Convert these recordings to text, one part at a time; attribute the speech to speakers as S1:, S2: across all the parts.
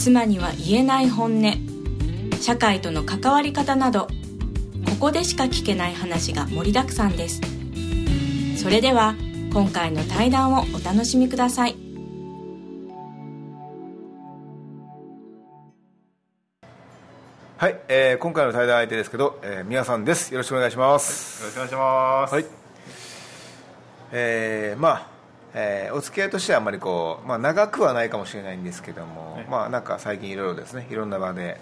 S1: 妻には言えない本音社会との関わり方などここでしか聞けない話が盛りだくさんですそれでは今回の対談をお楽しみください
S2: はい、えー、今回の対談相手ですけど、えー、宮さんです。よろしくお願いします。
S3: よろしくお願いします。
S2: はい。えー、まあ、えー、お付き合いとしてはあんまりこう、まあ、長くはないかもしれないんですけども、
S3: ね
S2: まあ、なんか最近いろいろですね、いろんな場で、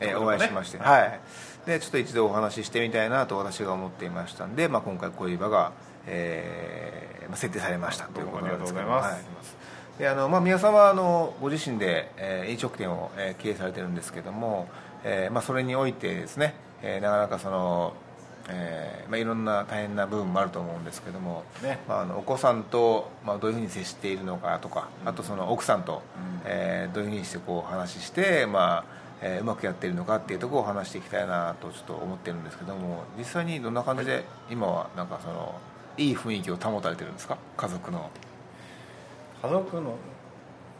S2: えーお会いしまして、はい。で、ちょっと一度お話ししてみたいなと私が思っていましたんで、まあ、今回こういう場が、えーまあ、設定されましたということなんですけども
S3: どうもありがとうございます。
S2: はい。であのまあ、宮さんはあのご自身で、えー飲食店を、えー経営されてるんですけども、えーまあ、それにおいてですね、えーなかなかその、えーまあ、いろんな大変な部分もあると思うんですけども、
S3: ね。
S2: まあ、あのお子さんと、まあ、どういうふうに接しているのかとか、あとその奥さんと、えーどういうふうにしてこう話して、まあえーうまくやっているのかっていうところを話していきたいなとちょっと思ってるんですけども実際にどんな感じで今はなんかそのいい雰囲気を保たれてるんですか？家族の。
S3: 家族の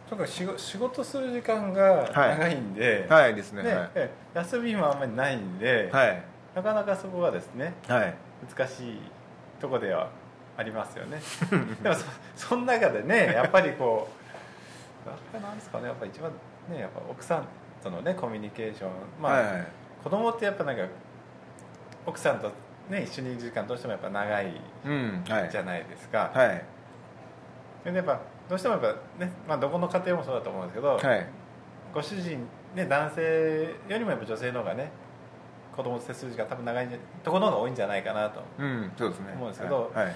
S3: とにかく仕事仕事する時間が長いんで、
S2: はいですね。
S3: ね
S2: はい。
S3: ええ休みもあんまりないんで、
S2: はい
S3: なかなかそこがですね
S2: はい。
S3: 難しいとこではありますよね。でもそその中でねやっぱりこうやっぱりなんですかねやっぱ一番ねやっぱ奥さんとのねコミュニケーション。まあ、
S2: はいはい。
S3: 子供ってやっぱなんか奥さんとね一緒にいる時間どうしてもやっぱ長いじゃないですか、
S2: はい。
S3: でやっぱどうしてもやっぱね、まあ、どこの家庭もそうだと思うんですけど、
S2: はい。
S3: ご主人、ね、男性よりもやっぱ女性の方がね子供と接する時間多分長いところの方が多いんじゃないかなと。
S2: うんそうですね。
S3: 思うんですけど
S2: はい。はい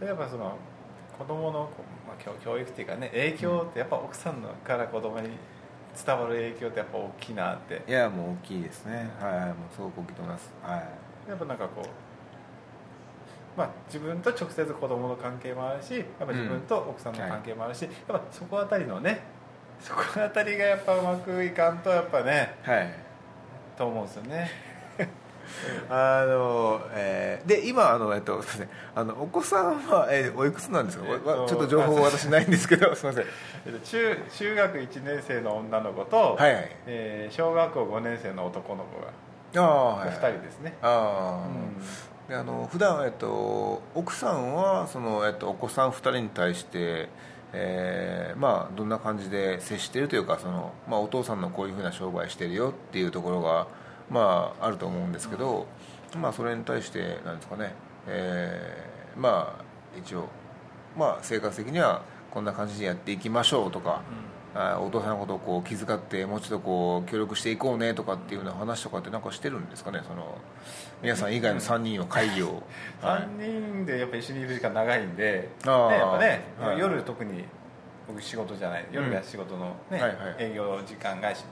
S3: でやっぱその子供のこう、まあ、教教育っていうかね影響ってやっぱ奥さんのから子供に伝わる影響ってやっぱ大きいなって。
S2: いやもう大きいですね。はいはいもうすごく大きいと思います。はい。
S3: やっぱなんかこうまあ、自分と直接子供の関係もあるしやっぱ自分と奥さんの関係もあるし、やっぱそこあたりのねそこあたりがやっぱうまくいかんとやっぱね
S2: はい。
S3: と思うんですよね
S2: あのえーで今あの、えっと、すみません。あのお子さんは、えーおいくつなんですか、
S3: えっと
S2: わちょっと情報私ないんですけどすみません。
S3: えっと中中学1年生の女の子と、
S2: はいはい。
S3: えー小学校5年生の男の子が
S2: ああはい
S3: 2人ですね、
S2: ああ、
S3: うん。
S2: であの普段えっと奥さんはその、えっと、お子さん2人に対して、えーまあ、どんな感じで接しているというかその、まあ、お父さんのこういうふうな商売してるよっていうところが、まあ、あると思うんですけど、まあ、それに対してなんですかね、えーまあ一応、まあ、生活的にはこんな感じでやっていきましょうとか、あお父さんのことをこう気遣ってもうちょっとこう協力していこうねとかっていうような話とかってなんかしてるんですかねその皆さん以外の3人の会議を、はい。
S3: 3人でやっぱ一緒にいる時間長いんで、
S2: あー。
S3: ね、やっぱね、
S2: はい。
S3: 夜特に僕仕事じゃない夜が仕事の、ね
S2: はいはい。
S3: 営業時間がし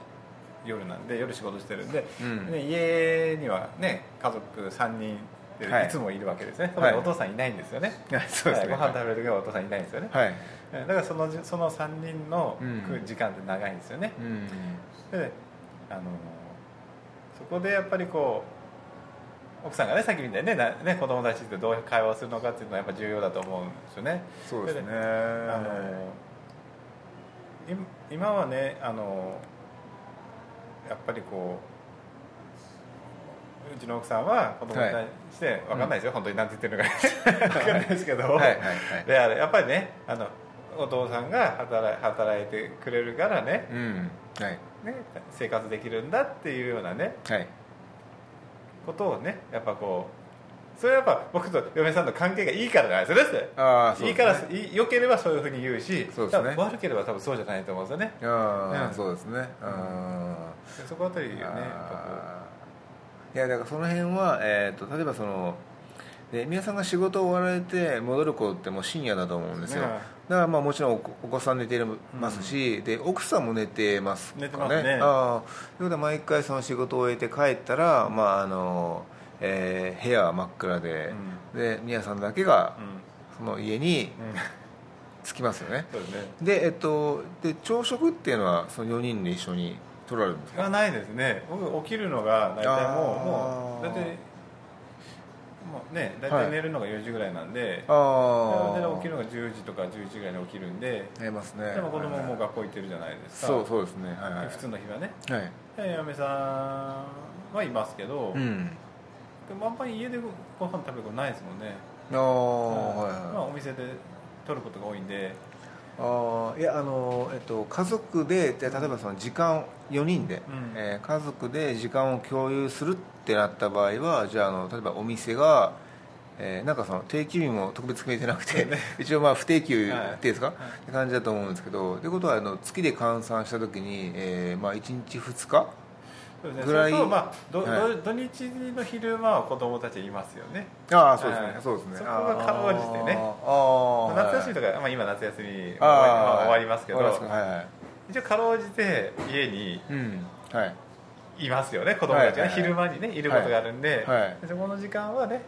S3: 夜なんで夜仕事してるんで、
S2: うん。
S3: ね、家にはね家族3人
S2: い
S3: い。つもいるわけですね、
S2: はい。
S3: お父さんいないんですよね、
S2: は いそうですね。
S3: はいご飯食べる時はお父さんいないんですよね、
S2: はい。
S3: だからそのその3人の時間って長いんですよね、
S2: うん。
S3: であのそこでやっぱりこう奥さんがねさっきみたいにねなね子供たちってどう会話をするのかっていうのはやっぱ重要だと思うんですよね。
S2: そうですね。
S3: あの今今はねあのやっぱりこううちの奥さんは子供に対して、わかんないですよ、本当に何て言ってるのか。わかんないですけど、
S2: はいはいはい。
S3: であれやっぱりねあのお父さんが働い働いてくれるからね。
S2: うん。はい。
S3: ね生活できるんだっていうようなね。
S2: はい。
S3: ことをねやっぱこうそれはやっぱ僕と嫁さんの関係がいいからなんですよ
S2: ああそう
S3: いいからいい良ければそういうふうに言うし
S2: そうですね。
S3: 悪ければ多分そうじゃないと思うんですよね。
S2: ああ、
S3: うん。
S2: そうですね。うん。
S3: でそこあたりよね
S2: いやだからその辺は、えー、と例えばそので皆さんが仕事を終わられて戻る頃ってもう深夜だと思うんですよ、
S3: ね
S2: だからまあもちろんお子お子さん寝てますし、で奥さんも寝てますかね。
S3: 寝てますね。
S2: ああということで毎回その仕事を終えて帰ったら、まああのえー部屋は真っ暗で、で宮さんだけが
S3: うん。
S2: その家に
S3: うん。
S2: 着きますよね。
S3: ね。
S2: で,、えっと、で朝食っていうのはその4人で一緒に取られるんですか？
S3: がないですね。僕起きるのが大体もうもう大体もうね大
S2: はい。
S3: 体寝るのが4時ぐらいなんで、
S2: ああ
S3: 大体起きるのが10時とか11時ぐらいに起きるんで
S2: 寝ますね。
S3: でも子供も
S2: はい
S3: 学校行ってるじゃないですか。
S2: そうそうですね。はいはい。
S3: 普通の日はね。
S2: はい。
S3: で嫁さんはいますけど、
S2: うん
S3: でもあんまり家でご飯食べることないですもんね。
S2: ああはい
S3: まあ、
S2: はい
S3: お店で取ることが多いんで。
S2: ああいやあの、えっと、家族でで例えばその時間4人で、
S3: うん。
S2: えー家族で時間を共有するってなった場合はじゃああの例えばお店が、えーなんかその定休日も特別決めてなくて、一応まあ不定休っていうんですか、って感じだと思うんですけどということはあの月で換算した時に、えーまあ、1日2日
S3: そうですね。
S2: ぐらい。
S3: まあど
S2: はい。
S3: ど土日の昼間は子供たちいますよね。
S2: ああそうですね、
S3: はい。
S2: そうですね。
S3: そこがかろうじてね。
S2: ああ
S3: 夏休みとか、まあ、今夏休み終わり,、まあ終わりますけど、
S2: はいはい。
S3: 一応かろうじて家に
S2: うん。はい。
S3: いますよね子供たちが、ね。
S2: はいはいはい。
S3: 昼間にねいることがあるんで,、
S2: はい。
S3: でそこの時間はね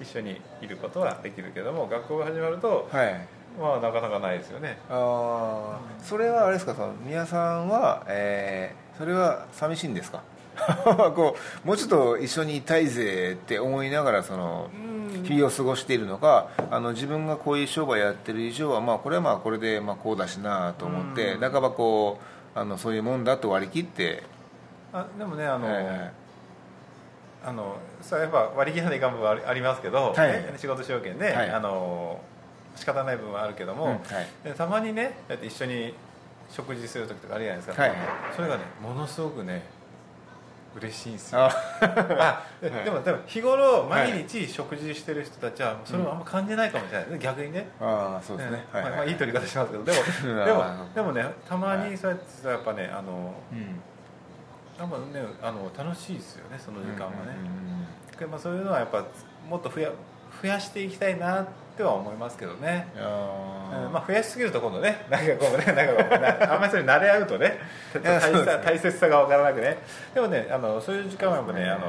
S3: 一緒にいることはできるけども学校が始まると
S2: はい。
S3: まあなかなかないですよね。
S2: ああそれはあれですかその宮さんは、えーそれは寂しいんですか？こうもうちょっと一緒にいたいぜって思いながらその
S3: うん。
S2: 日々を過ごしているのかあの自分がこういう商売やってる以上は、まあ、これはまあこれでまあこうだしなと思って
S3: うん。
S2: 半ばこうあのそういうもんだと割り切って。
S3: あでもねあの、あのそれはやっぱ割り切らないかん部分はありますけど、
S2: はい。
S3: ね仕事証券で、
S2: はい。
S3: あの仕方ない部分はあるけども、
S2: うんはい。
S3: でたまにねだって一緒に食事する時とかあるじゃないですか、
S2: はい。
S3: それがねものすごくね嬉しいんですよ。
S2: あ。
S3: あ でもでも日頃毎日食事してる人たちはそれをあんま感じないかもしれない、逆にね。
S2: あーそうですね、
S3: ね。
S2: はい
S3: まあまあいい取り方しますけど。でも
S2: うん
S3: でもでもねたまにそうやってさやっぱねあの
S2: うん。
S3: やっぱねあの楽しいですよねその時間はね、
S2: うんうんうん。
S3: でまあ、そういうのはやっぱもっと増や増やしていきたいなっては思いますけどね、うんまあ、増やしすぎると今度ね なんかこうねなんかこあんまりそれに慣れ合うとね。大切さ大切さが分からなくね。でもねあのそういう時間はやっぱねあの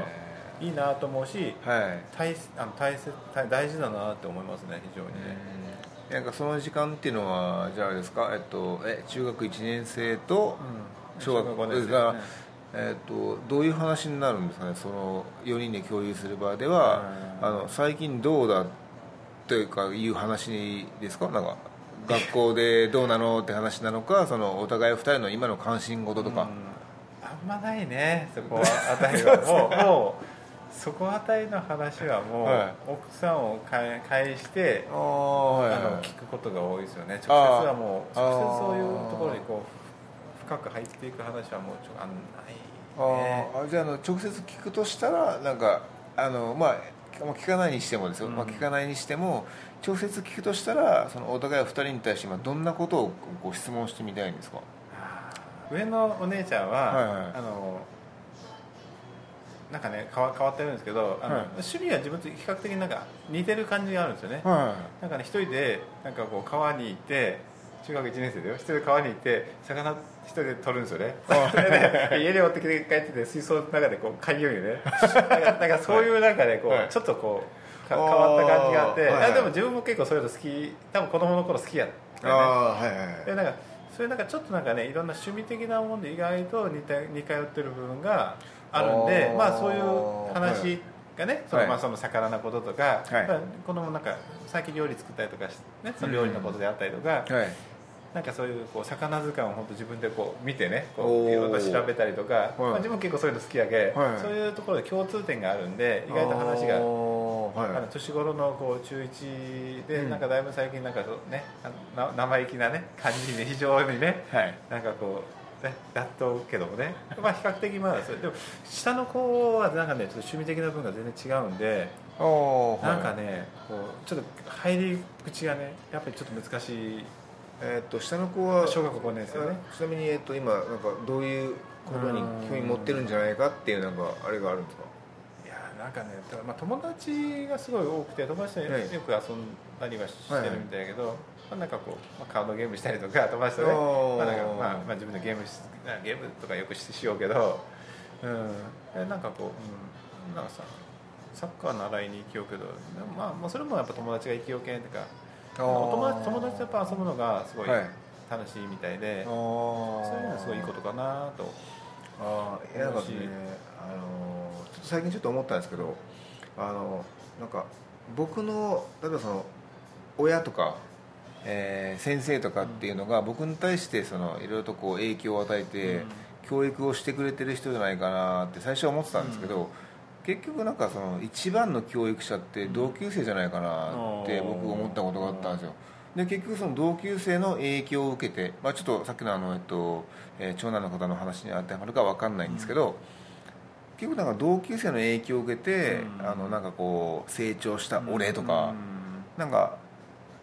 S2: え
S3: いいなと思うし
S2: ーはい。
S3: 大あの大切大大事だなって思いますね非常にね、
S2: うん。なんかその時間っていうのはじゃあですか、えっと、え中学1年生と小学校
S3: 5年生。
S2: が、
S3: ね
S2: えっと、どういう話になるんですかね？その4人で共有する場では、
S3: うん。
S2: あの最近どうだというかいう話ですか？なんか学校でどうなのって話なのか そのお互い2人の今の関心事とか、
S3: うん。あんまないねそこは。あたりは。もうもうそこあたりの話はもう、
S2: はい。
S3: 奥さんを介介して
S2: あ
S3: の聞くことが多いですよね。直接はもう直接そういうところにこう深く入っていく話はもうちょあんないね
S2: あじゃああの直接聞くとしたらなんかあのまあまあ聞かないにしてもですよ、
S3: うん。
S2: まあ、聞かないにしても直接聞くとしたらそのお互い2人に対してまあどんなことをご質問してみたいんですか？
S3: 上のお姉ちゃんは、
S2: はいはい。
S3: あのなんかね変わ変わってるんですけどあの、
S2: はい。
S3: 趣味は自分と比較的なんか似てる感じがあるんですよね、
S2: は
S3: なんかね一人でなんかこう川に行って中学1年生だよ。一人で川に行って魚一人で取るんですよね。でね家に持ってきて帰ってて水槽の中でこう海遊よね。なんかなんかそういうなんかねこう、
S2: はい。
S3: ちょっとこうか変わった感じがあって。
S2: はい。
S3: でも自分も結構そういうの好き。多分子供の頃好きやった
S2: はいはいはい。
S3: でなんかそういうなんかちょっとなんかねいろんな趣味的なもんで意外と似た似通ってる部分があるんでまあそういう話がね、その
S2: はい。
S3: まあその魚のこととか、
S2: はい。
S3: まあ子供なんか最近料理作ったりとかね、その料理のことであったりとか、
S2: はい
S3: なんかそういうこう魚図鑑を本当自分でこう見てねこういろいろ調べたりとか、まあ、自分結構そういうの好きやけ、
S2: はい。
S3: そういうところで共通点があるんで意外と話が
S2: はい。
S3: あの年頃のこう中1で、
S2: うん。
S3: なんかだいぶ最近なんかね生意気なね感じで非常にね
S2: はい。
S3: なんかこうねやっとけどもね。まあ比較的まだそれでも下の子はなんかねちょっと趣味的な部分が全然違うんでなんかねこうちょっと入り口がねやっぱりちょっと難しい
S2: えーっと下の子は
S3: 小学校5年生ね。
S2: ちなみに、えっと、今なんかどういうことに興味持ってるんじゃないかっていうなんかあれがあるんですか？
S3: いやなんかね、ただまあ、友達がすごい多くて友達とよ
S2: はい。
S3: く遊んだりはしてるみたいだけど、まあ、なんかこう、まあ、カードゲームしたりとか友達とね、まあなんかまあまあ、自分でゲームしゲームとかよくししようけど、うん、えなんかこう、うん、なんかさサッカー習いに行きようけど、まあ、まあそれもやっぱ友達が行きようけんとかお友達友達とやっぱ遊ぶのがすごい
S2: はい。
S3: 楽しいみたいで、
S2: そ
S3: そういうのはすごいいいことかなと。
S2: ああいやなんかねあのちょっと最近ちょっと思ったんですけどあのなんか僕の例えばその親とか、えー先生とかっていうのが僕に対してそのいろいろとこう影響を与えて、
S3: うん。
S2: 教育をしてくれてる人じゃないかなって最初は思ってたんですけど、結局なんかその一番の教育者って同級生じゃないかなって
S3: うん
S2: 僕思ったことがあったんですよ。で結局その同級生の影響を受けて、まあ、ちょっとさっきのあの、えっとえー長男の方の話に当てはまるかわかんないんですけど、結局なんか同級生の影響を受けて、
S3: うん。
S2: あのなんかこう成長した俺とか、
S3: うん。
S2: なんか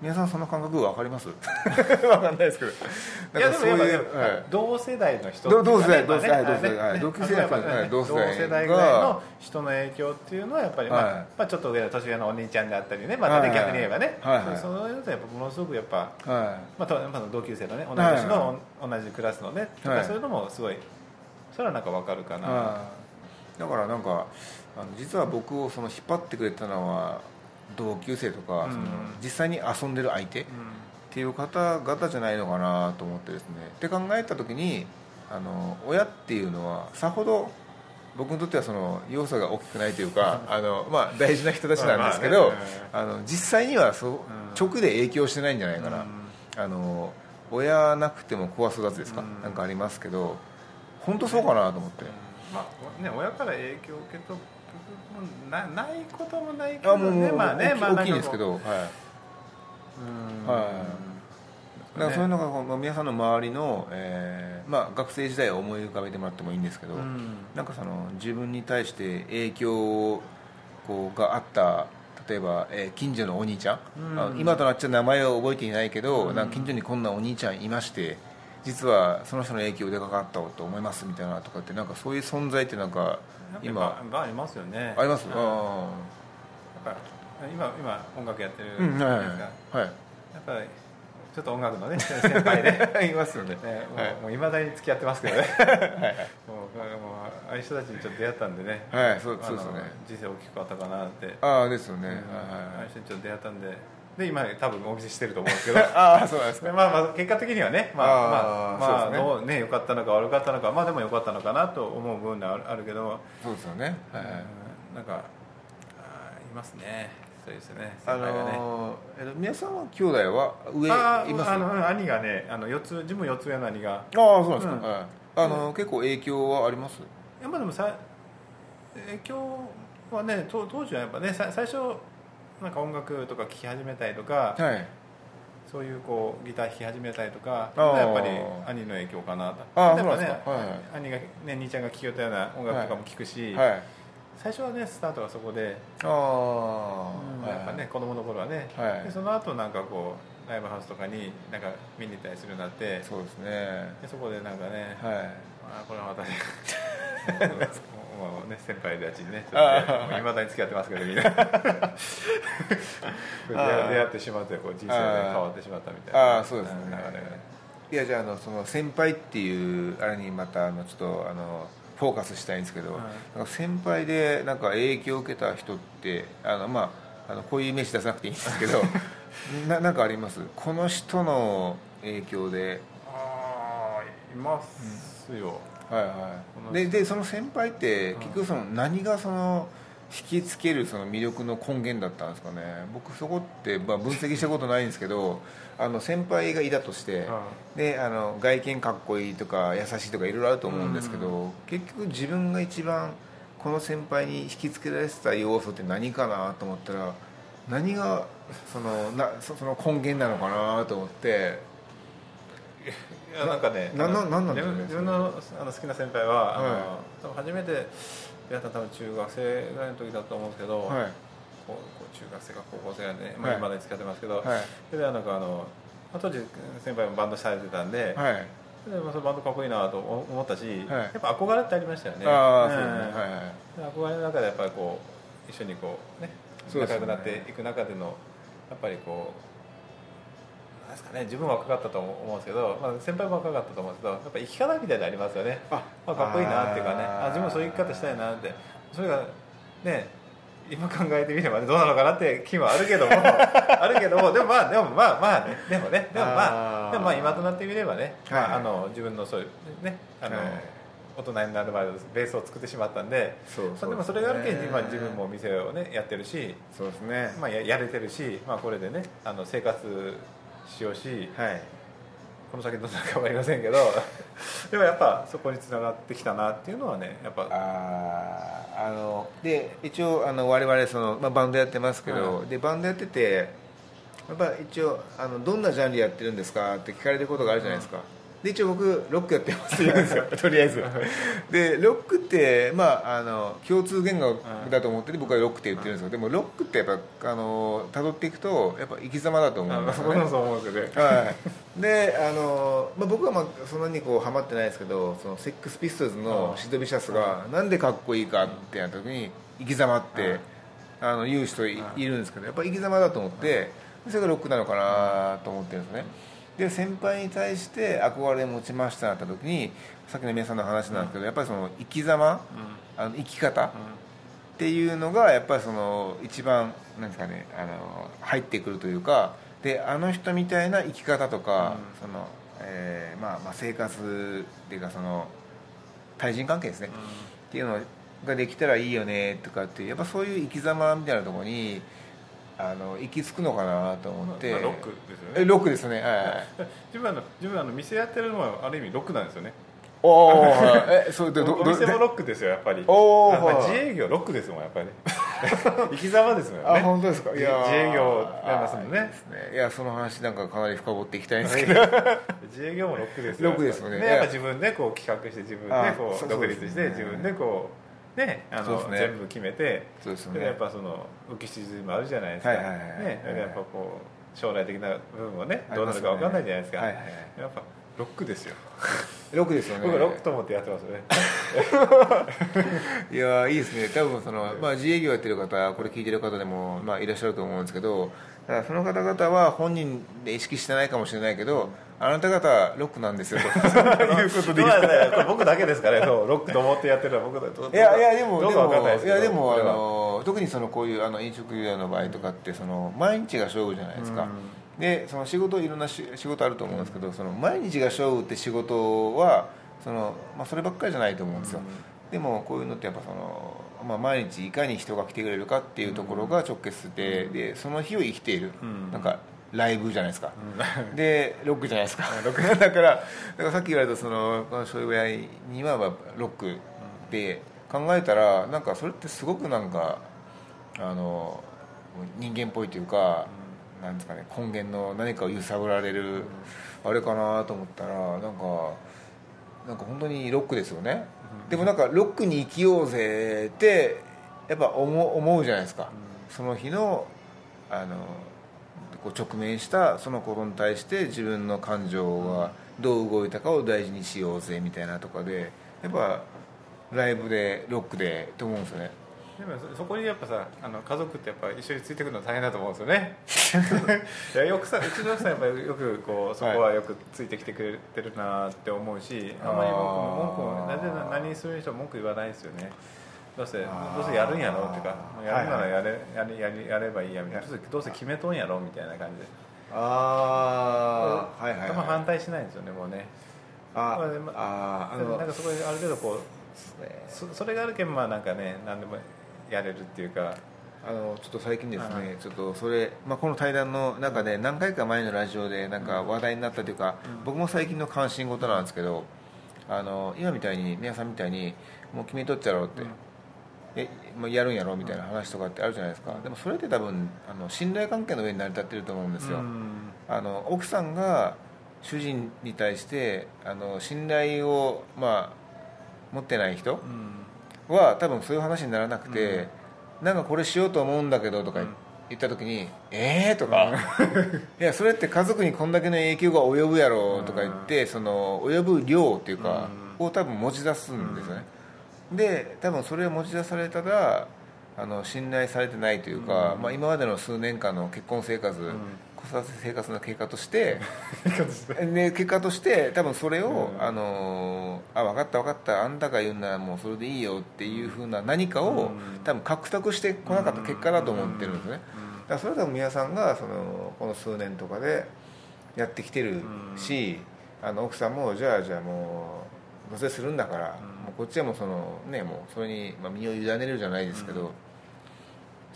S2: 皆さんその感覚分かります？わかんないですけど。
S3: いやでもやっぱね
S2: はい。
S3: 同世代の人
S2: 同同世代同世代同世代同世代が。
S3: 同世代ぐらいの人の影響っていうのはやっぱりまあちょっと上の年上のお兄ちゃんであったりねまたね
S2: はい
S3: 逆に言えばね。そのとやっぱものすごくやっぱ
S2: は
S3: まあ同級生のね同い年の同じクラスのねと
S2: はい。
S3: かそういうのもすごいそれはなんかわかるか
S2: い、
S3: な。
S2: はい、だからなんかあの実は僕をその引っ張ってくれたのは同級生とか、
S3: うん。
S2: その実際に遊んでる相手、
S3: うん。
S2: っていう方々じゃないのかなと思ってですね。って考えた時にあの親っていうのはさほど僕にとってはその要素が大きくないというかあの、まあ、大事な人たちなんですけど、
S3: まあ
S2: の実際にはそう、直で影響してないんじゃないかな、あの親なくても子は育つですか、
S3: うん。
S2: なんかありますけど本当そうかなと思って、
S3: まあね親から影響を受け取なないこともないけどね。まあね
S2: 大き
S3: まあ
S2: 大きいんですけど、はい。
S3: うん。
S2: はい。だからそういうのがこう皆さんの周りの、えーまあ、学生時代を思い浮かべてもらってもいいんですけど、
S3: うん。
S2: なんかその自分に対して影響こうがあった例えば、えー近所のお兄ちゃん、
S3: うん。
S2: 今となっちゃ名前を覚えていないけど、
S3: うん。
S2: なんか近所にこんなお兄ちゃんいまして実はその人の影響でかかったと思いますみたいなとかってなんかそういう存在ってなんか今。
S3: 今ありますよね。
S2: あります、
S3: うん。
S2: あ
S3: 今今音楽やってるじゃないですか
S2: はい。
S3: やっぱりちょっと音楽のね先輩で、
S2: は いいますよね。
S3: ね、もう,、
S2: はい。
S3: もう未だに付き合ってますけどね。もうもうああいう人たちにちょっと出会ったんでね。
S2: はいそうそうですよね。
S3: 人生大きく変わったかなって。
S2: ああですよね、
S3: うん。
S2: はい。
S3: ああいう人にちょっと出会ったんでで今多分お見せしてると思うんですけど。
S2: ああそうなんですか。
S3: でまあまあ結果的にはねまあまあまあどうね良かったのか悪かったのかまあでも良かったのかなと思う部分ではあるあるけど、
S2: そうですよね、はい。
S3: なんかあーいますね。そうですね
S2: あ
S3: 先輩がね。
S2: のーえっと皆さんは兄弟は上
S3: あ
S2: います？
S3: あのうん兄がねあの四つ自分4つ上の兄が。
S2: ああそうなんですか、
S3: うん。
S2: はい。あの結構影響はあります？
S3: いやまあでもさ影響はね当当時はやっぱねさ最初なんか音楽とか聴き始めたりとか、
S2: はい。
S3: そういうこうギター弾き始めたりとかやっぱり兄の影響かなと。例えばね兄がね兄ちゃんが聴きよったような音楽とかも聴くし、
S2: はい
S3: 最初はねスタートがそこで、
S2: ああ、
S3: やっぱね子供の頃はね、
S2: はい。
S3: でその後なんかこうライブハウスとかになんか見に行ったりするようになって
S2: そうですね。
S3: でそこでなんかね、
S2: はい。
S3: あこれは私 もうね先輩たちにねちょ
S2: あ
S3: っといまだに付き合ってますけどみんな。出会ってしまってこう人生で変わってしまったみたいな。
S2: ああそうですね。
S3: 流れが。ね
S2: いやじゃああのその先輩っていうあれにまたあのちょっとあのフォーカスしたいんですけど、
S3: はい。
S2: なんか先輩でなんか影響を受けた人ってあのまああのこういう名詞出さなくていいんですけど ななんかあります？この人の影響で。
S3: ああいますよ、
S2: はいはい。ででその先輩って結局その何がその引きつけるその魅力の根源だったんですかね。僕そこって、まあ、分析したことないんですけど あの先輩がいたとして、であの外見かっこいいとか優しいとかいろいろあると思うんですけど、結局自分が一番この先輩に引きつけられてた要素って何かなと思ったら何がそのなそその根源なのかなと思って
S3: いやなんかね
S2: なななんなんでしょうね
S3: 自分のあの好きな先輩は、あの
S2: はい。
S3: 多分初めて出会ったの多分中学生ぐらいの時だと思うんですけど、
S2: はい。
S3: こうこう中学生か高校生がね、まあ、
S2: はい
S3: 今まで使ってますけど、
S2: はい。
S3: それでなんかあのまあ当時先輩もバンドされてたんで、
S2: はい。
S3: でまあ、そのバンドかっこいいなと思ったし、
S2: はい。
S3: やっぱ憧れってありましたよね。
S2: あそうですね。はい
S3: 憧れの中でやっぱりこう一緒にこうね。仲良くなっていく中でのやっぱりこうですかね自分は若かったと思うんですけど、まあ、先輩も若かったと思うんですけどやっぱ生き方みたいなのありますよね。
S2: あ。
S3: まあ、かっこいいなっていうかね。
S2: あ
S3: 自分もそういう生き方したいなって。それがね今考えてみればねどうなのかなって気はあるけどもあるけども でもまあでもまあまあね。でもね。でもま
S2: あ
S3: でもまあ今となってみればね、
S2: はい。
S3: まあ、あの自分のそういうねあの、
S2: はい。
S3: 大人になる前のベースを作ってしまったんで
S2: そう
S3: まあでもそれがあるけん
S2: ね
S3: 今自分もお店をねやってるし、
S2: そうですね。
S3: まあ、ややれてるし、まあ、これでねあの生活しようし
S2: はい。
S3: この先どうなるか分かりませんけど でもやっぱそこにつながってきたなっていうのはねやっぱ
S2: あーあので一応あの我々その、まあ、バンドやってますけど、
S3: は
S2: でバンドやっててやっぱ一応あのどんなジャンルやってるんですかって聞かれることがあるじゃないですか、で一応僕ロックやってますって言うんですよ。とりあえず。でロックって、まあ、あの共通言語だと思ってて僕はロックって言ってるんですよ。でもロックってやっぱあの辿っていくとやっぱ生き様だと思うんですよね。
S3: そう思うんですよね。
S2: はい、であの、まあ、僕はまあそんなにこうハマってないですけどそのセックスピストルズのシド・ビシャスがなんでかっこいいかってやった時に生き様ってあの言う人いい。るんですけどやっぱ生き様だと思ってそれがロックなのかなと思ってるんですねで先輩に対して憧れ持ちましたってなった時にさっきの皆さんの話なんですけどやっぱりその生き様あの生き方っていうのがやっぱりその一番なんですかねあの入ってくるというかであの人みたいな生き方とか、そのえーまあ、まあ生活っていうかその対人関係ですね、っていうのができたらいいよねとかっていうやっぱそういう生き様みたいなところにあの行き着くのかなと思って、
S3: まあロックですよね。
S2: えロックですね。はい。は い
S3: 自分あの自分あの店やってるのはある意味ロックなんですよね。
S2: おおはい。えそれでど
S3: お
S2: ど
S3: 店もロックですよやっぱり。
S2: おー
S3: やっ自営業ロックですもんやっぱりね。生き様ですもんね。
S2: あ本当ですか？
S3: 自自営業やりますもんね。
S2: ねいやその話なんかかなり深掘っていきたいんですけど。
S3: 自営業もロックですよ。
S2: ロックですよね。
S3: やっぱ自分でこう企画して自分で
S2: あ
S3: こ
S2: そうう。
S3: 独立して自分でこうねあの
S2: ね。
S3: 全部決めて
S2: そうですよね。
S3: でやっぱその浮き沈みもあるじゃないですか。
S2: はいはいはい。はい
S3: ねだからやっぱこう将来的な部分もねどうなるか分かんないじゃないですか。
S2: はいはい
S3: やっぱロックですよ。
S2: ロックですよね。
S3: 僕ロックと思ってやってますよね。
S2: いやいいですね。多分その、まあ、自営業やってる方これ聞いてる方でも、まあ、いらっしゃると思うんですけどだからその方々は本人で意識してないかもしれないけどあなた方ロックなんですよと。いうことで
S3: まあねこれ僕だけですからロックと思ってやってるのは僕だと。
S2: いやいやでもでいやでもあの特にそのこういうあの飲食業の場合とかってその毎日が勝負じゃないですか、でその仕事いろんなし仕事あると思うんですけどその毎日が勝負って仕事はその、まあ、そればっかりじゃないと思うんですよ、でもこういうのってやっぱその、まあ、毎日いかに人が来てくれるかっていうところが直結して、でその日を生きている、
S3: うん。
S2: なんかライブじゃないですか、でロックじゃないですか。だからだからさっき言われたそのこの醤油屋にはまあロックで考えたらなんかそれってすごくなんかあの人間っぽいというか、なんですかね根源の何かを揺さぶられる、あれかなと思ったらなんかなんか本当にロックですよね、でもなんかロックに生きようぜってやっぱ思う思うじゃないですか、その日のあのこう直面したそのことに対して自分の感情がどう動いたかを大事にしようぜみたいなとかでやっぱライブでロックでと思うんですよね。
S3: でもそそこにやっぱさあの家族ってやっぱ一緒についてくるの大変だと思うんですよね。いやよくさうちの奥さんやっぱりよくこうそこはよくついてきてくれてるなって思うし、あんまり僕も文句もなぜな何する人は文句言わないですよねどうせどうせやるんやろっていうかやるなら
S2: はい
S3: やれ,、やれやれやればいいやみたいな。どうせどうせ決めとんやろみたいな感じで。
S2: ああはいはい、
S3: あんま反対しないんですよねもうね。
S2: あ
S3: まあでも
S2: あーあの。
S3: なんかそこである程度こうそそれがあるけんまあなんかね何でもやれるっていうか。
S2: あのちょっと最近です
S3: はい。
S2: ね、ちょっとそれ、まあ、この対談の中で何回か前のラジオでなんか話題になったというか、
S3: うん。
S2: 僕も最近の関心事なんですけどあの今みたいに皆さんみたいにもう決めとっちゃろうって、
S3: うん
S2: やるんやろみたいな話とかってあるじゃないですか、でもそれって多分あの信頼関係の上に成り立ってると思うんですよ、
S3: うん。
S2: あの奥さんが主人に対してあの信頼を、まあ、持ってない人
S3: うん。
S2: は多分そういう話にならなくて、なんかこれしようと思うんだけどとか
S3: うん。
S2: 言った時に「ええー?」とか「いやそれって家族にこんだけの影響が及ぶやろ」とか言ってその及ぶ量っていうか
S3: うん。
S2: を多分持ち出すんですよねで多分それを持ち出されたらあの信頼されてないというか、
S3: うん。
S2: まあ、今までの数年間の結婚生活、
S3: ん。
S2: 子育て生活の結果として
S3: 結果として。
S2: で 結果として多分それを、
S3: うん。
S2: あのあ分かった分かったあんたが言うならもうそれでいいよっていうふうな何かを、
S3: うん。
S2: 多分獲得してこなかった結果だと思ってるんですね、
S3: うん。
S2: だからそれは多分皆さんがそのこの数年とかでやってきてるし、あの奥さんもじゃあじゃあもう同棲するんだから、
S3: うん。
S2: もうこっちはもうそのねもうそれに、まあ、身を委ねるじゃないですけど、
S3: うん。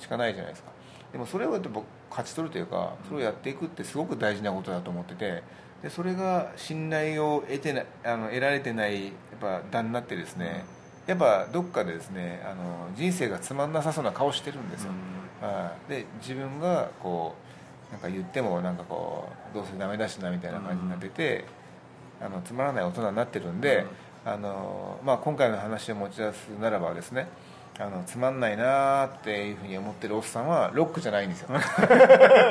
S2: しかないじゃないですか。でもそれを僕勝ち取るというかそれをやっていくってすごく大事なことだと思っててでそれが信頼を得てなあの得られてないやっぱ旦那ってですね、やっぱどっかでですねあの人生がつまんなさそうな顔してるんですよ、はい。で自分がこうなんか言ってもなんかこうどうせダメだしなみたいな感じになってて、あのつまらない大人になってるんで、あのまあ、今回の話を持ち出すならばですねあのつまんないなーっていうふうに思ってるおっさんはロックじゃないんですよ。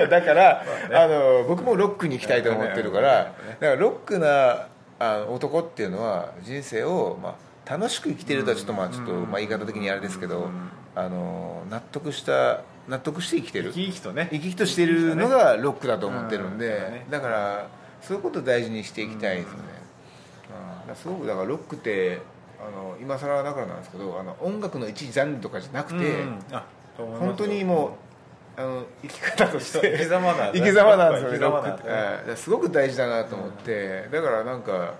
S2: だから、あの僕もロックに行きたいと思ってるからだからロックなあの男っていうのは人生を、まあ、楽しく生きてるとはちょっとまあちょっと、まあ、言い方的にあれですけど、あの納得した納得して生きてる。
S3: 生き生きとね。
S2: 生き生きとしてるのがロックだと思ってるんで、
S3: だ
S2: からそういうことを大事にしていきたいですよね、すごくだからロックってあの今更だからなんですけどあの音楽の一ジャンルとかじゃなくて、
S3: うん
S2: 本当にもうあの生き方として
S3: 生き様な。んだ
S2: 生き様なんですよねロックって、すごく大事だなと思って、だからなんか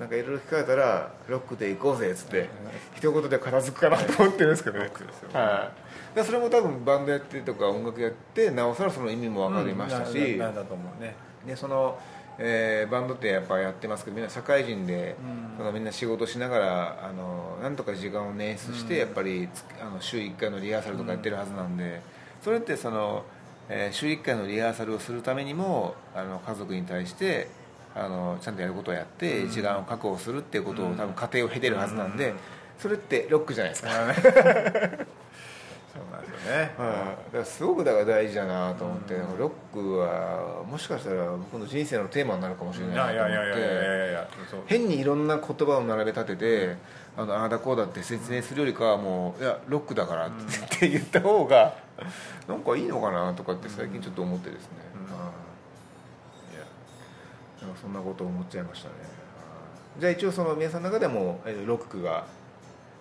S2: なんかいろいろ聞かれたらロックで行こうぜっつって一言で片付くかなと思ってるんですけどね。はい、でそれも多分バンドやってとか音楽やってなおさらその意味も分かりましたし、
S3: うん。なんだと思うね。
S2: でその、えーバンドってやっぱやってますけどみんな社会人で、
S3: うん。
S2: そのみんな仕事しながらあのなんとか時間を捻出して、
S3: うん。
S2: やっぱりつあの週1回のリハーサルとかやってるはずなんで、それってその、えー週1回のリハーサルをするためにもあの家族に対してあのちゃんとやることをやって、
S3: うん。
S2: 時間を確保するっていうことを、
S3: うん。
S2: 多分家庭を経てるはずなんで、
S3: うん。
S2: それってロックじゃないですか、
S3: そうなんですよね。
S2: はい、だからすごくだから大事だなと思って、だからロックはもしかしたら僕の人生のテーマになるかもしれ
S3: い
S2: ないなと思って。変にいろんな言葉を並べ立ててあのああだこうだって説明するよりかはもういやロックだからって言った方がなんかいいのかなとかって最近ちょっと思ってですね、
S3: うん
S2: そんなことを思っちゃいましたねはいじゃあ一応その皆さんの中でもえーロックが、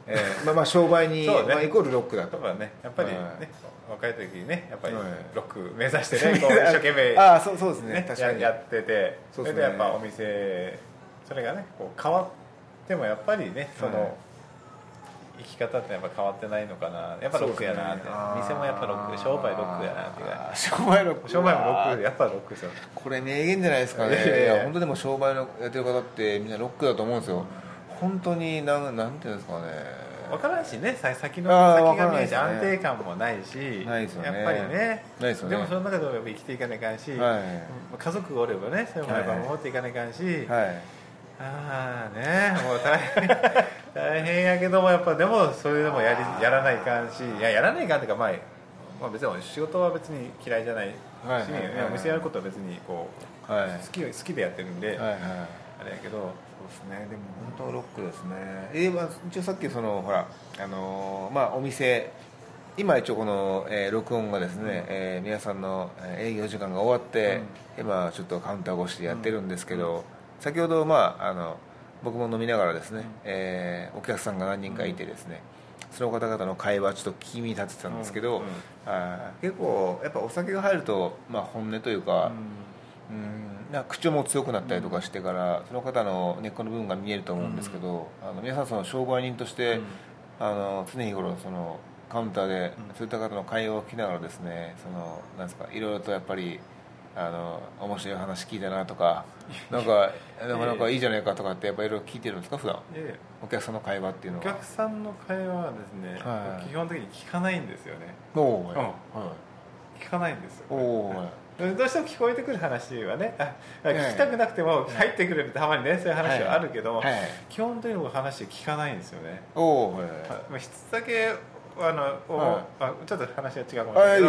S2: えーまあまあ商売に、
S3: ね。
S2: まあ、イコールロックだと。
S3: だね。やっぱりね、
S2: はい。
S3: 若い時にねやっぱり
S2: はい。
S3: ロック目指してねこう 一生懸命
S2: ああそうそうですね。
S3: ね
S2: 確かに。
S3: ややってて
S2: そ
S3: れでやっぱお店それがねこう変わってもやっぱりねその、
S2: はい
S3: 生き方ってやっぱ変わってないのかな。やっぱロックやなって、
S2: ね。
S3: 店もやっぱロック商売ロックやなって
S2: 商売ロック。
S3: 商売もロックやっぱロックですよ
S2: これ名言じゃないですかね。
S3: いや。
S2: 本当でも商売のやってる方ってみんなロックだと思うんですよ本当になんなんていうんですかね。
S3: 分からんしねさ先の先が見え
S2: ないですね。
S3: 安定感もないし
S2: ね。
S3: やっぱりね。
S2: ないで
S3: もその中でもやっぱ生きていかないかんし、
S2: はい。
S3: 家族がおればねそれもやっぱ守っていかないかんし、
S2: はい。
S3: ああねもう大変。大変やけどもやっぱでもそれでもやりやらないかんしいややらないかんっていうかまあ、まあ、別に仕事は別に嫌いじゃないし、
S2: はい。
S3: お店やることは別にこう
S2: はい。
S3: 好き好きでやってるんで、
S2: はいはい。
S3: あれやけど
S2: ですね。でも本当ロックですね。えーまあ、一応さっきそのほらあのーまあお店今一応この、えー録音がですね、えー皆さんのえー営業時間が終わって、今ちょっとカウンター越しでやってるんですけど、先ほどまああの僕も飲みながらですね、えーお客さんが何人かいてですね、その方々の会話ちょっと聞き耳立ててたんですけど、
S3: うん。うん。
S2: あー結構やっぱお酒が入ると、まあ、本音というか、うんな口調も強くなったりとかしてから、その方の根っこの部分が見えると思うんですけど、あの皆さんその商売人として、
S3: うん。
S2: あの常日頃そのカウンターで、
S3: うん。
S2: そういった方の会話を聞きながらですねそのなんですかいろいろとやっぱりあの面白い話聞いたなとか なんかなかなかいいじゃないかとかってやっぱいろいろ聞いてるんですか普段？
S3: で
S2: お客さんの会話っていうの
S3: お
S2: は
S3: 客さんの会話はですね、
S2: はい。
S3: 基本的に聞かないんですよね。
S2: おおー、
S3: うん。
S2: はい。
S3: 聞かないんですよ。
S2: おおーはい
S3: どうしても聞こえてくる話はねあ聞きたくなくても入ってくるたまにねそういう話はあるけども、
S2: はい。
S3: 基本的に僕話聞かないんですよね。
S2: おおはい
S3: まあ一つだけあの、お
S2: はい。
S3: あちょっと話が違うかもしれないけ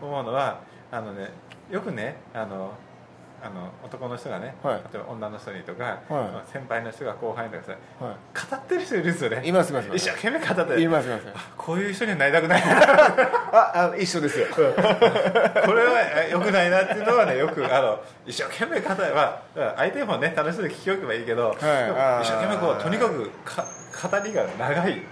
S3: ど思うのはあのねよくねあのあの男の人がね、
S2: はい。
S3: 例えば女の人にとか、
S2: は
S3: 先輩の人が後輩にとかさ
S2: は
S3: 語ってる人いるんですよね。
S2: いいますいますいます。
S3: 一生懸命語ってる。
S2: いますいます。
S3: こういう人にはなりたくない
S2: ああ一緒ですよ。
S3: これはよくないなっていうのはねよくあの一生懸命語れば相手もね楽しんで聞きおけばいいけど、でも
S2: あー
S3: 一生懸命こうとにかくか語りが長い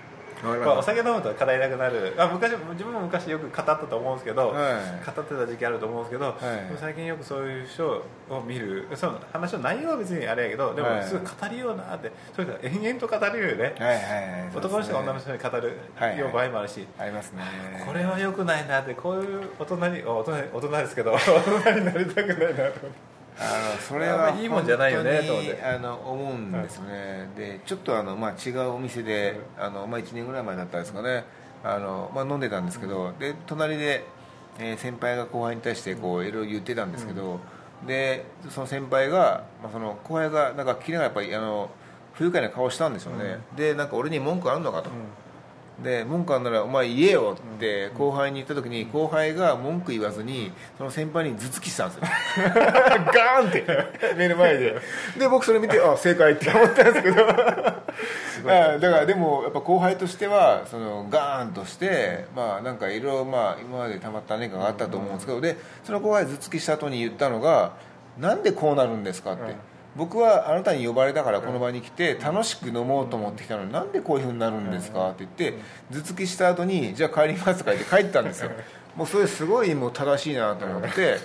S3: まあ、お酒飲むと語りなくなる。あ昔自分も昔よく語ったと思うんですけど、
S2: はい。
S3: 語ってた時期あると思うんですけど、
S2: はい。
S3: 最近よくそういう人を見る。その話の内容は別にあれやけどでも
S2: はい。
S3: すごい語りようなってそれから延々と語るよね、
S2: はいはいはい。
S3: 男の人が女の人に語る
S2: はい
S3: よう場合もあるし、
S2: ありますね。
S3: これはよくないなってこういう大人に大人大人ですけど 大人になりたくないなと。思って
S2: あのそれは
S3: まいいもんじゃないよねと
S2: あの思うんですよね、でちょっとあの、まあ、違うお店で、あのまあ、1年ぐらい前だったんですかね。あの、まあ、飲んでたんですけど、で隣で、えー先輩が後輩に対してこういろいろ言ってたんですけど、でその先輩が、まあ、その後輩がなんか聞きながらやっぱりあの不愉快な顔したんですよね、でなんか俺に文句あるのかと、で文句あんならお前言えよって後輩に言った時に後輩が文句言わずにその先輩に頭突きしたんですよ。ガーンって。目の前で。で僕それ見てあ正解って思ったんですけど。あだからでもやっぱ後輩としてはそのガーンとしてまあなんかいろいろまあ今までたまった何かがあったと思うんですけどでその後輩頭突きした後に言ったのがなんでこうなるんですかって、
S3: うん
S2: 僕はあなたに呼ばれたからこの場に来て楽しく飲もうと思ってきたのになんでこういうふうになるんですか？って言って頭突きした後にじゃあ帰りますとか言って帰ったんですよ。もうそれすごいもう正しいなと思って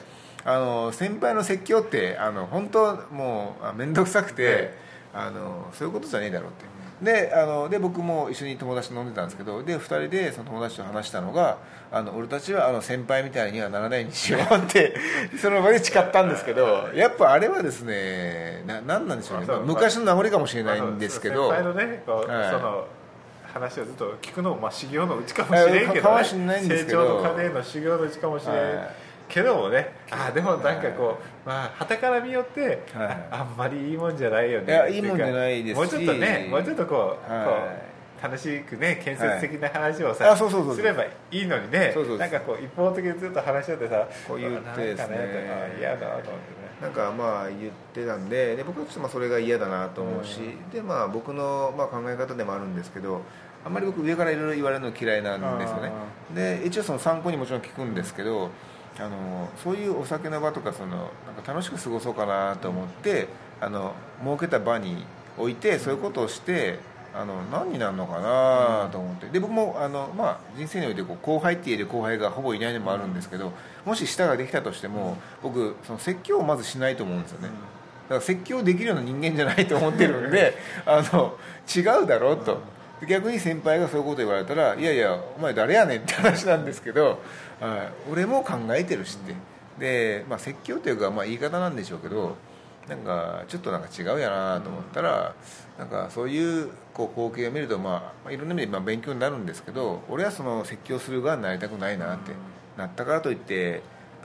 S2: あの先輩の説教ってあの本当もう面倒くさくてあのそういうことじゃねえだろうってであので僕も一緒に友達と飲んでたんですけどで2人でその友達と話したのがあの俺たちはあの先輩みたいにはならないにしようって その場で誓ったんですけどやっぱあれはですねななんなんでしょうね、
S3: まあ
S2: 昔の名残かもしれないんですけど
S3: 先輩のねこう、
S2: はい。
S3: その話をずっと聞くのも、まあ、修行のうちかもしれんけど、ね、成長の過程の修行のうちかもしれん、
S2: はい
S3: けどもね。あでもなんかこう、まあ旗から見よって、
S2: はい。
S3: あんまりいいもんじゃないよね。
S2: いやいいもんじゃないですし
S3: もうちょっとねもうちょっとこう,、
S2: はい。
S3: こう楽しくね建設的な話をさ、
S2: あそうそうそう
S3: すればいいのにね。
S2: そうそう
S3: なんかこう一方的にずっと話し合ってさ
S2: こう言ってですね。
S3: なんかあ嫌だなと思ってね。
S2: なんかまあ言ってたんでで僕はちょっとまあそれが嫌だなと思うし、でまあ僕のまあ考え方でもあるんですけどあんまり僕上からいろいろ言われるの嫌いなんですよね。で一応その参考にもちろん聞くんですけどあのそういうお酒の場とかそのなんか楽しく過ごそうかなと思ってあの設けた場に置いてそういうことをしてあの何になるのかなと思って。で僕もあの、まあ、人生においてこう後輩って言える後輩がほぼいないのもあるんですけどもし舌ができたとしても僕その説教をまずしないと思うんですよね、だから説教できるような人間じゃないと思ってるんで あの違うだろうと、逆に先輩がそういうこと言われたらいやいやお前誰やねんって話なんですけど、はい、俺も考えてるしって。で、まあ、説教というか、まあ、言い方なんでしょうけどなんかちょっとなんか違うやなと思ったら、なんかそういうこう光景を見ると、まあまあ、いろんな意味でまあ勉強になるんですけど俺はその説教する側になりたくないなって、なったからといって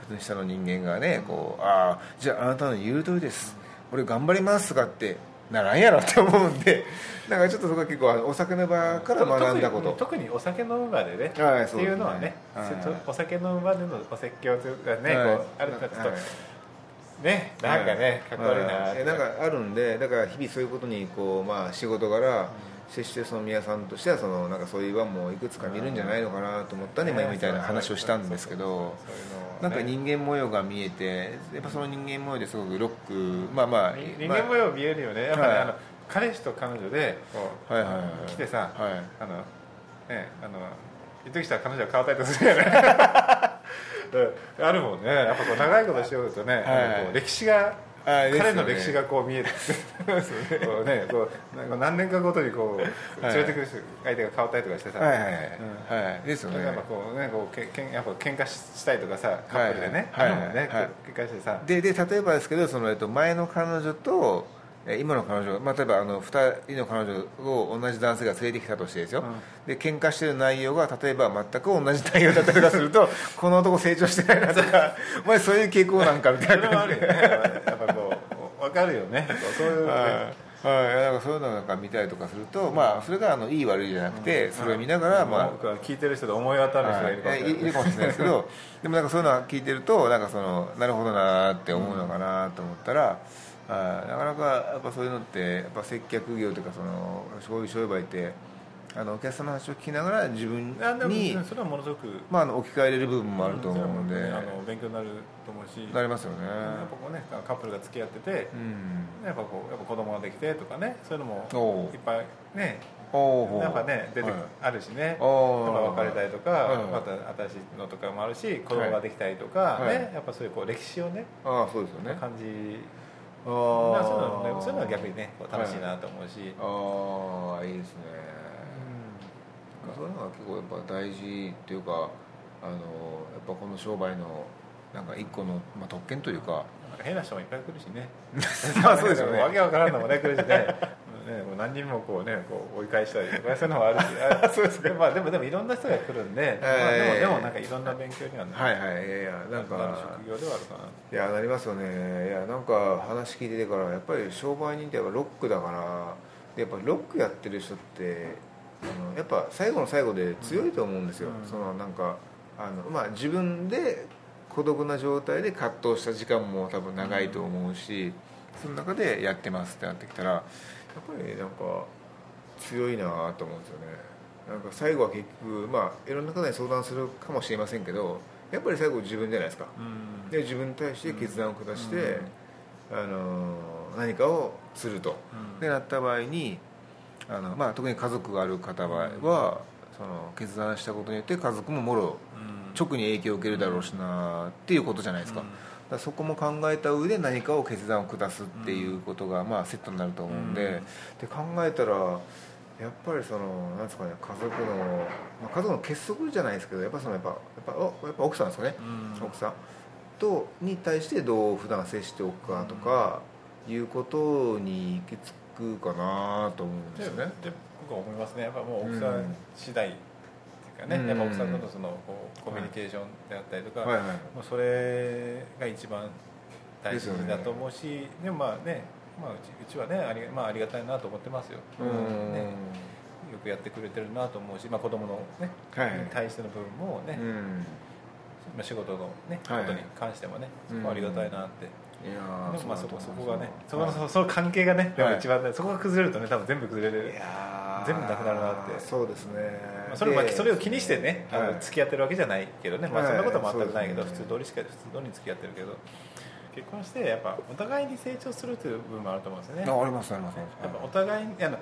S2: 別に下の人間がねこうああじゃああなたの言う通りです。俺頑張りますとかってならんやろって思うんでなんかちょっとそこは結構お酒の場から学んだこと。
S3: 特にお酒飲む場でね、
S2: はい
S3: っていうのはね、
S2: はい。
S3: お酒飲む場でのお説教というかね、
S2: はい。
S3: こうあるかちょっと、
S2: はい。
S3: ねなんかね、かっこ悪いな
S2: はい。なんかあるんでだから日々そういうことにこう、まあ、仕事柄接してその宮さんとしてはそのなんかそういう場もいくつか見るんじゃないのかなと思ったんで、まあ今みたいな話をしたんですけどなんか
S3: ね
S2: 人間模様が見えてやっぱその人間模様ですごくロックまあまあ
S3: 人間模様見えるよね。やっぱね、
S2: はい。
S3: あの彼氏と彼女で来てさ、
S2: はい。
S3: あのねあの一時したら彼女が変わったりとするよね。うん。あるもんね。やっぱこう長いことしようとね、歴史が彼の歴史がこう見えるこうね。こうなんか何年かごとにこう
S2: はい
S3: 連れてくる相手が変わったりとかしてさ、
S2: はいはいはい、ですよね。
S3: やっぱこうねこうけけんやっぱ喧嘩したりとかさカップルでね、
S2: はいはい
S3: 喧嘩してさ。
S2: でで例えばですけどその、えっと、前の彼女とえ今の彼女、まあ、例えばあの2人の彼女を同じ男性が連れてきたとしてですよ、で喧嘩してる内容が例えば全く同じ内容だったりとかするとこの男成長してないなとか お前そういう傾向なんかみたいな。
S3: それはあるよねかるよね。そういうね。
S2: はい。はい、なんかそういうのなんか見たりとかすると、まあ、それがあのいい悪いじゃなくて、それを見ながら、まあ、
S3: 僕は聞いてる人で思い当たる人がいるかもしれない。
S2: はいいるかもしれないですけど でもなんかそういうのは聞いてるとなんかそのなるほどなって思うのかなと思ったら、あなかなかやっぱそういうのってやっぱ接客業というかそのそういう商売ってあのお客さんの話を聞きながら自分に、
S3: それはものすごく
S2: まあ、あの置き換えれる部分もあると思うんで、
S3: それはもねあの勉強になると思うし。
S2: なりますよね。
S3: やっぱこうねカップルが付き合ってて
S2: うん。
S3: やっぱこうやっぱ子供ができてとかねそういうのもいっぱいね
S2: お
S3: やっぱね出て
S2: はい。
S3: あるしね、別れたりとか、
S2: はい。
S3: また新しいのとかもあるし子供ができたりとか、
S2: はい。
S3: ねやっぱそういうこう歴史をね
S2: ああそうですよね。
S3: 感じ。
S2: あ
S3: まあそういうの
S2: ー
S3: ねそういうのは逆にね楽しいなと思うし、
S2: ああいいですね、そういうのが結構やっぱ大事っていうかあのやっぱこの商売のなんか一個の、まあ、特権というか。
S3: 変な人もいっぱい来るしね。
S2: まあそうですよね。
S3: わけわからんのもね来るしね。ねもう何人もこうねこう追い返したりとかそういうのもあるし。あそうですまあでもでもいろんな人が来るんで、まあ、でも
S2: ええ
S3: でもなんかいろんな勉強にはな
S2: はいはいいやいやなんか
S3: 職業ではあるかな。い
S2: やなりますよね。いやなんか話聞いててからやっぱり商売人ってやっぱロックだからでやっぱロックやってる人ってやっぱ最後の最後で強いと思うんですよ、
S3: うん。
S2: そのなんかあの、まあ、自分で孤独な状態で葛藤した時間も多分長いと思うし、その中でやってますってなってきたらやっぱりなんか強いなと思うんですよね。なんか最後は結局まあいろんな方に相談するかもしれませんけどやっぱり最後自分じゃないですか。
S3: うん。
S2: で自分に対して決断を下して、
S3: うん。
S2: あの何かをすると、
S3: うん。
S2: でなった場合にあの、まあ、特に家族がある方は、はその決断したことによって家族ももろ
S3: うん。
S2: 直に影響を受けるだろうしなっていうことじゃないですか,、
S3: うん。
S2: だそこも考えた上で何かを決断を下すっていうことが、まあ、セットになると思うんで,、
S3: うん。
S2: で考えたらやっぱりそのなんですかね家族の、まあ、家族の結束じゃないですけどやっぱそのやっぱやっぱおやっぱ奥さんですかね、
S3: うん。
S2: 奥さん。とに対してどう普段接しておくかとか、いうことに行き着くかなと思うんですよね。
S3: で僕は思いますね。やっぱもう奥さ
S2: うん。
S3: ん次第っていうかね、
S2: うん。
S3: やっぱ奥さんとのそのこうコミュニケーションであったりとか、
S2: はいはい
S3: もうそれが一番大事だと思うしで,、もまあね、まあ、うちうちはねあり,、まあ、ありがたいなと思ってますよ、
S2: うん。
S3: ね、よくやってくれてるなと思うし、まあ、子供のね、
S2: はい
S3: に対しての部分もね、
S2: うん。
S3: まあ、仕事のね、
S2: はい
S3: ことに関してもねそこはありがたいなって、でもまあそこそこがねそ
S2: はい
S3: このそその関係がね一番ね、そこが崩れるとね多分全部崩れる。全部なくなるなって。
S2: そうですね。
S3: まあそれそれを気にしてね、あの
S2: はい
S3: 付き合ってるわけじゃないけどね、まあ、
S2: はい
S3: そんなことは全くないけど、普通通りしか普通通りに付き合ってるけど。結婚してやっぱお互いに成長するという部分もあると思うんですよね。
S2: あありますあります。
S3: やっぱお互いにあの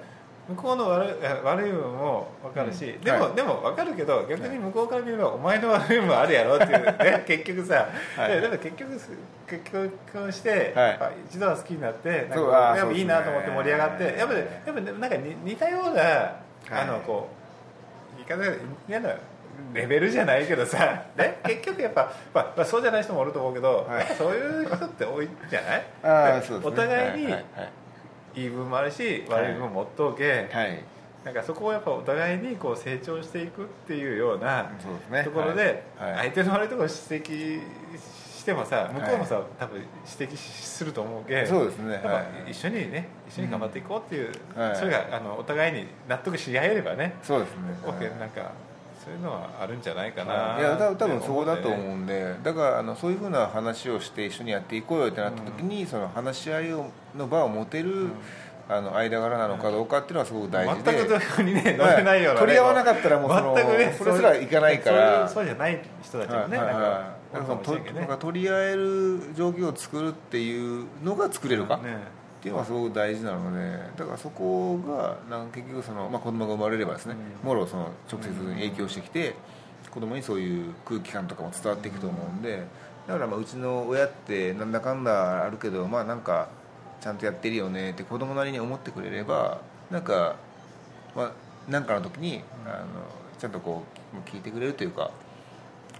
S3: 向こうの悪い悪い部分も分かるし、
S2: うん。
S3: でも、
S2: はい。
S3: でも分かるけど逆に向こうから見ればお前の悪い部分もあるやろっていうね結局さ、
S2: はい。
S3: ででも結局結婚して、
S2: はい。
S3: 一度は好きになってなんかやっぱいいなと思って盛り上がってやっぱりやっぱなんか似似たような、あのこう言い方が嫌なレベルじゃないけどさ、ね、結局やっぱ、まあまあ、そうじゃない人もおると思うけど、
S2: はい。
S3: そういう人って多いんじゃない？
S2: ああそね。
S3: お互いに、
S2: はいはい
S3: 部分もあるし悪い部分も持っておけ、
S2: はい、はい
S3: なんかそこをやっぱお互いにこう成長していくっていうようなところで相手の悪いところを指摘してもさ向こうもさ、多分指摘すると思うけ
S2: そうですね。
S3: 一緒にね一緒に頑張っていこうっていう、
S2: はい。
S3: それがあのお互いに納得し合えればね、
S2: そうですね。
S3: OK なんかそういうのはあるんじゃないかな、
S2: いや多分多分そこだと思
S3: う
S2: うんで。だからあのそういうふうな話をして一緒にやっていこうよってなった時に、その話し合いをの場を持てる、あの間柄なのかどうかっていうのはすごく大事で。
S3: 全くそこにね乗れないような、ね
S2: 取り合わなかったらもうその
S3: 全くね
S2: それすらいかないから。
S3: そうじゃない人たちもね、
S2: はい。はい。
S3: なんか
S2: 取り合える状況を作るっていうのが作れるか、
S3: ね
S2: っていうのがすごく大事なのでだからそこがなんか結局その、まあ、子供が生まれればですね、
S3: うん。
S2: もろその直接影響してきて、子供にそういう空気感とかも伝わっていくと思うんでだからまあうちの親ってなんだかんだあるけどまあなんかちゃんとやってるよねって子供なりに思ってくれればなんかまあなんかの時にあのちゃんとこう聞いてくれるというか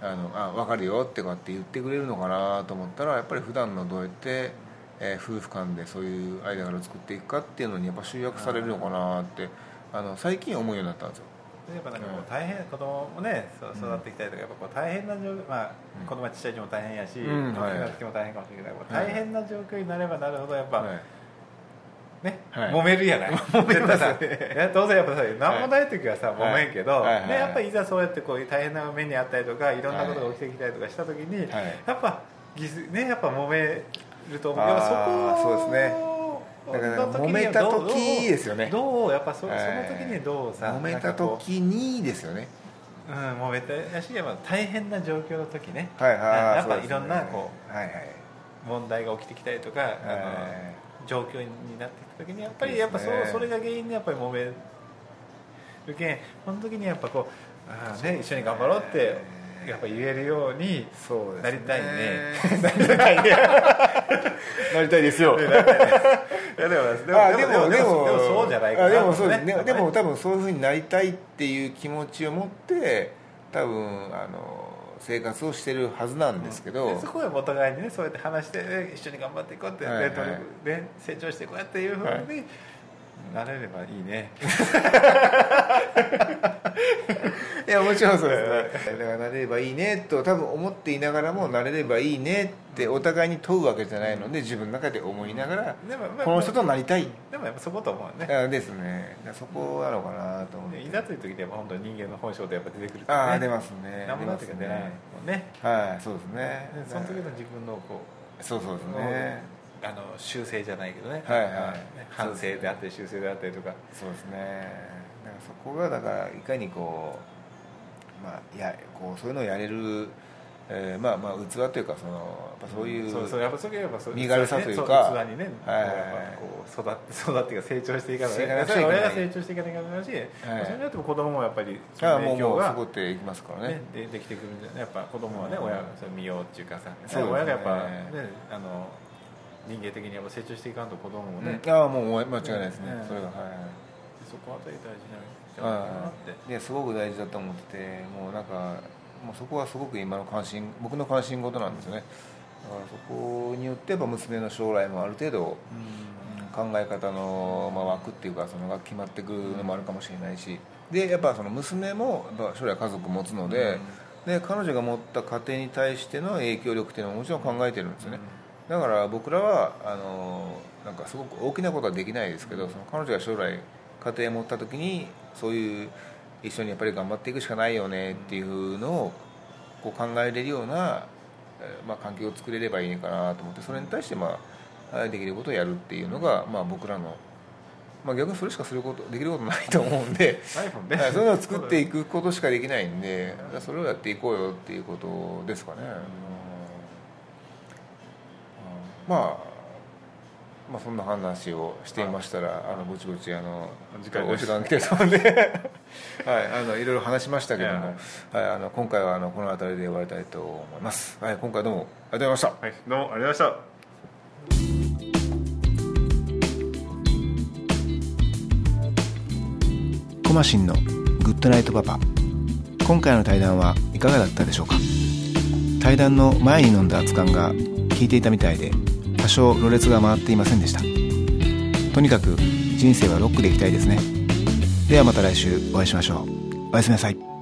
S2: あのあ分かるよってこうやって言ってくれるのかなと思ったらやっぱり普段のどうやって、えー夫婦間でそういう間柄を作っていくかっていうのにやっぱ集約されるのかなってあの最近思うようになったんですよ。
S3: やっぱなんかこう大変子供もね育ってきたりとかやっぱこう大変な状況まあ
S2: うん。
S3: 子供はちっちゃい時も大変やし、
S2: うん。はい
S3: 大きも大変かもしれないけど
S2: はい
S3: 大変な状況になればなるほどやっぱ、
S2: はい。
S3: ね、
S2: はい。
S3: 揉めるやない。
S2: 揉めますね
S3: 当然やっぱさ何もない時はさ、揉めんけど、
S2: はい。はい。はい
S3: ね、やっぱりいざそうやってこう大変な目にあったりとかいろんなことが起きてきたりとかした時に、
S2: はい。
S3: やっぱねやっぱ揉めると思う。
S2: あ
S3: そこ
S2: そうですね。だから
S3: の時に
S2: 揉めた時ですよね。
S3: どうやっぱそ,、
S2: はい
S3: その時にどうさ
S2: 揉めた時にですよね。
S3: ううん揉めたやしやっぱ大変な状況の時ね。
S2: はいはい
S3: やっぱいろんなこ
S2: はいはい、
S3: う問題が起きてきたりとか、あの
S2: はい
S3: 状況になってきた時にやっぱりやっぱそ,、それが原因でやっぱり揉めるけんその時にやっぱこうあー、ね、一緒に頑張ろうってやっぱ言えるように
S2: そう
S3: なりたいね。
S2: なりたいね。なりたいですよ。
S3: いやでもで
S2: もでも
S3: そうじゃないかな。
S2: あでもそうですね。
S3: ね。
S2: でも多分そういうふうになりたいっていう気持ちを持って多分あの生活をしてるはずなんですけど、
S3: でそこはお互いにねそうやって話してえ一緒に頑張っていこうって、
S2: はいはい。
S3: で努力で成長していこうやっていうふうになれればいいね、
S2: いやもちろんそうですね。だからなれればいいねと多分思っていながらもなれればいいねってお互いに問うわけじゃないので自分の中で思いながら
S3: でもまあ
S2: この人となりたい。
S3: でもやっぱそこと思うよね。
S2: あですね。そこなのかなと思って。
S3: いざという時にやっぱ本当に人間の本性ってやっぱ出てくる
S2: ああ出
S3: ね
S2: ますね。
S3: 何もなってか出ないもんね。
S2: はいそうですね。
S3: でその時の自分のこう
S2: そうそうですね
S3: あの修正じゃないけどね、
S2: はいはい。
S3: ね反省であったり修正であったりとか。
S2: そうですね。だからそこがだからいかにこうまあやこうそういうのをやれる、えーまあまあ器というかそのやっぱそういう、
S3: そうそう。やっぱそれやっぱそう。
S2: 身軽さというか
S3: そう器にね、
S2: はい。
S3: こう育って 育って成長していかない。
S2: かない。
S3: 親が成長していかないといけないし、
S2: はい。
S3: それによっても子供もやっぱりその影響が
S2: もうそこっていきますからね。
S3: ね、でできてくるんじゃない。やっぱ子供はね、
S2: うん。
S3: 親がそれ見ようっていうかさ、
S2: ね。
S3: 親がやっぱねあの人間的にやっぱ成長していかんと子供もね、
S2: うん。ああもう間違いないですね、
S3: ね
S2: それがはい
S3: そこあたり大事なんじゃないかなって、
S2: すごく大事だと思っててもうなんかもうそこはすごく今の関心僕の関心事なんですよね。だからそこによってやっぱ娘の将来もある程度考え方の、まあ、枠っていうかそのが決まってくるのもあるかもしれないし。でやっぱその娘もやっぱ将来家族持つので,、で彼女が持った家庭に対しての影響力っていうのももちろん考えてるんですよね、だから僕らはあのなんかすごく大きなことはできないですけどその彼女が将来家庭を持った時にそういう一緒にやっぱり頑張っていくしかないよねっていうのをこう考えれるような、えーまあ、環境を作れればいいのかなと思ってそれに対して、まあ、はいできることをやるっていうのが、まあ、僕らの、まあ、逆にそれしかすることできることないと思うんで。そういうのを作っていくことしかできないんでそれをやっていこうよっていうことですかね、まあまあそんな話をしていましたらあのぼちぼちあのお時間来てると思うんで。はいあのいろいろ話しましたけども、はい、あの今回はあのこの辺りで終わりたいと思います、はい、今回どうもありがとうございました。
S3: はいどうもありがとうございました。
S2: コマシンのグッドナイトパパ。今回の対談はいかがだったでしょうか？対談の前に飲んだ熱燗が効いていたみたいで多少ろれつが回っていませんでした。とにかく人生はロックでいきたいですね。ではまた来週お会いしましょう。おやすみなさい。